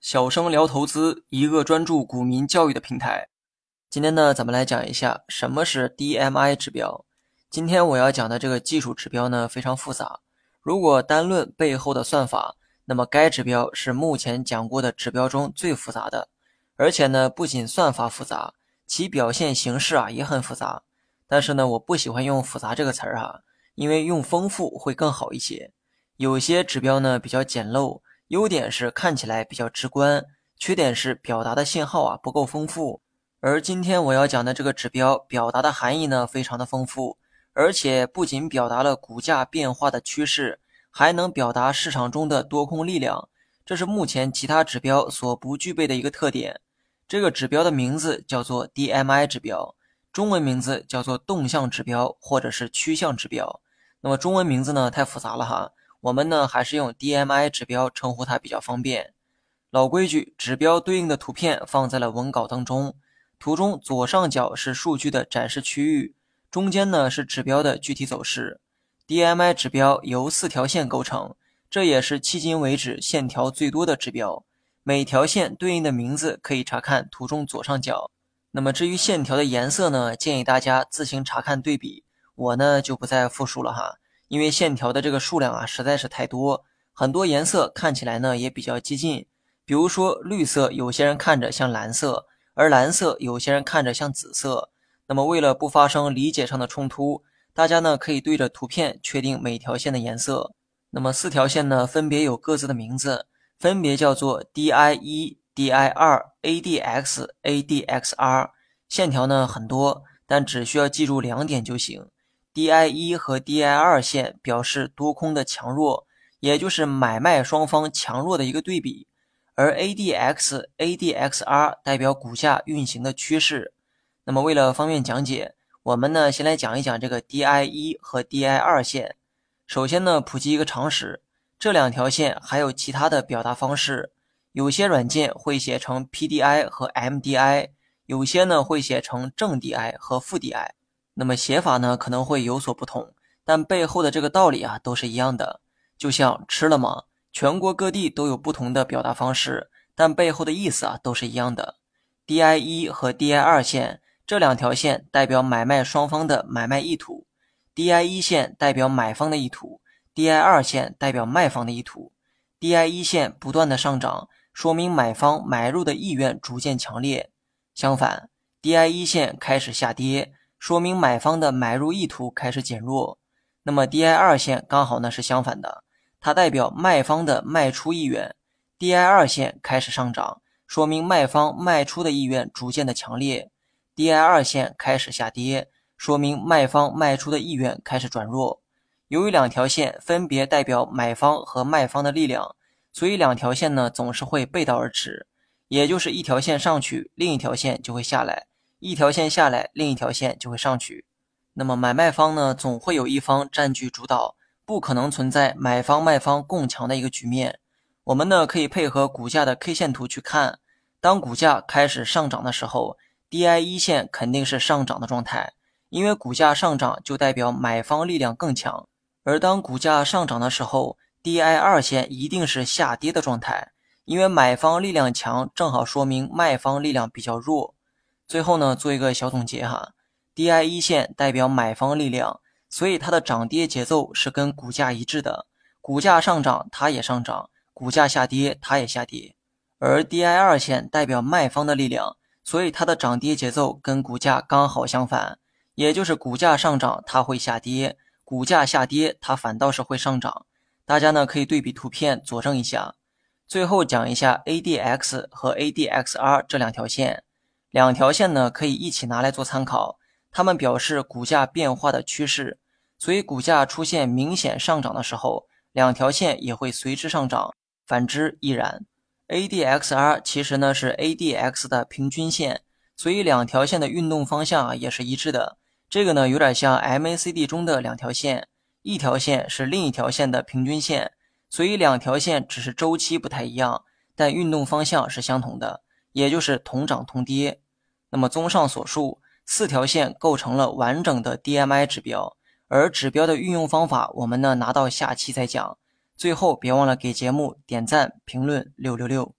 小生聊投资，一个专注股民教育的平台。今天呢，咱们来讲一下什么是 DMI 指标。今天我要讲的这个技术指标呢，非常复杂。如果单论背后的算法，那么该指标是目前讲过的指标中最复杂的。而且呢，不仅算法复杂，其表现形式啊也很复杂。但是呢，我不喜欢用复杂这个词儿哈，因为用丰富会更好一些。有些指标呢比较简陋，优点是看起来比较直观，缺点是表达的信号啊不够丰富。而今天我要讲的这个指标，表达的含义呢非常的丰富，而且不仅表达了股价变化的趋势，还能表达市场中的多空力量，这是目前其他指标所不具备的一个特点。这个指标的名字叫做 DMI 指标。中文名字叫做动向指标或者是趋向指标，那么中文名字呢太复杂了哈，我们呢还是用 DMI 指标称呼它比较方便。老规矩，指标对应的图片放在了文稿当中，图中左上角是数据的展示区域，中间呢是指标的具体走势。DMI 指标由四条线构成，这也是迄今为止线条最多的指标。每条线对应的名字可以查看图中左上角。那么至于线条的颜色呢，建议大家自行查看对比，我呢就不再复述了哈，因为线条的这个数量啊实在是太多，很多颜色看起来呢也比较接近，比如说绿色，有些人看着像蓝色，而蓝色有些人看着像紫色。那么为了不发生理解上的冲突，大家呢可以对着图片确定每条线的颜色。那么四条线呢分别有各自的名字，分别叫做 DI 一。D I 二 A D X A D X R 线条呢很多，但只需要记住两点就行。D I 一和 D I 二线表示多空的强弱，也就是买卖双方强弱的一个对比，而 A D X A D X R 代表股价运行的趋势。那么为了方便讲解，我们呢先来讲一讲这个 D I 一和 D I 二线。首先呢普及一个常识，这两条线还有其他的表达方式。有些软件会写成 PDI 和 MDI，有些呢会写成正 DI 和负 DI。那么写法呢可能会有所不同，但背后的这个道理啊都是一样的。就像吃了吗？全国各地都有不同的表达方式，但背后的意思啊都是一样的。DI 一和 DI 二线这两条线代表买卖双方的买卖意图，DI 一线代表买方的意图，DI 二线代表卖方的意图。DI 一线不断的上涨。说明买方买入的意愿逐渐强烈，相反，DI 一线开始下跌，说明买方的买入意图开始减弱。那么 DI 二线刚好呢是相反的，它代表卖方的卖出意愿。DI 二线开始上涨，说明卖方卖出的意愿逐渐的强烈。DI 二线开始下跌，说明卖方卖出的意愿开始转弱。由于两条线分别代表买方和卖方的力量。所以两条线呢总是会背道而驰，也就是一条线上去，另一条线就会下来；一条线下来，另一条线就会上去。那么买卖方呢总会有一方占据主导，不可能存在买方卖方共强的一个局面。我们呢可以配合股价的 K 线图去看，当股价开始上涨的时候，DI 一线肯定是上涨的状态，因为股价上涨就代表买方力量更强；而当股价上涨的时候，DI 二线一定是下跌的状态，因为买方力量强，正好说明卖方力量比较弱。最后呢，做一个小总结哈，DI 一线代表买方力量，所以它的涨跌节奏是跟股价一致的，股价上涨它也上涨，股价下跌它也下跌。而 DI 二线代表卖方的力量，所以它的涨跌节奏跟股价刚好相反，也就是股价上涨它会下跌，股价下跌它反倒是会上涨。大家呢可以对比图片佐证一下。最后讲一下 ADX 和 ADXR 这两条线，两条线呢可以一起拿来做参考，它们表示股价变化的趋势，所以股价出现明显上涨的时候，两条线也会随之上涨，反之亦然。ADXR 其实呢是 ADX 的平均线，所以两条线的运动方向啊也是一致的。这个呢有点像 MACD 中的两条线。一条线是另一条线的平均线，所以两条线只是周期不太一样，但运动方向是相同的，也就是同涨同跌。那么综上所述，四条线构成了完整的 DMI 指标，而指标的运用方法，我们呢拿到下期再讲。最后别忘了给节目点赞、评论六六六。